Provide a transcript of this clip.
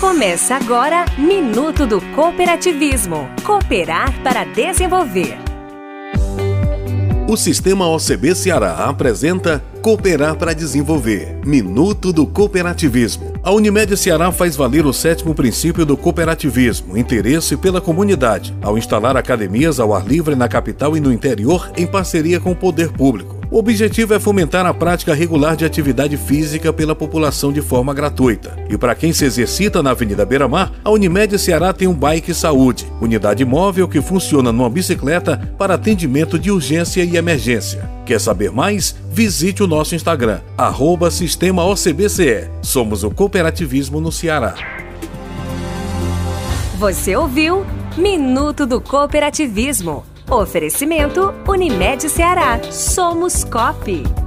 Começa agora Minuto do Cooperativismo. Cooperar para desenvolver. O Sistema OCB Ceará apresenta Cooperar para Desenvolver Minuto do Cooperativismo. A Unimed Ceará faz valer o sétimo princípio do cooperativismo, interesse pela comunidade, ao instalar academias ao ar livre na capital e no interior em parceria com o poder público. O objetivo é fomentar a prática regular de atividade física pela população de forma gratuita. E para quem se exercita na Avenida Beira-Mar, a Unimed Ceará tem um Bike Saúde, unidade móvel que funciona numa bicicleta para atendimento de urgência e emergência. Quer saber mais? Visite o nosso Instagram, arroba Sistema OCBCE. Somos o cooperativismo no Ceará. Você ouviu Minuto do Cooperativismo Oferecimento Unimed Ceará. Somos COP.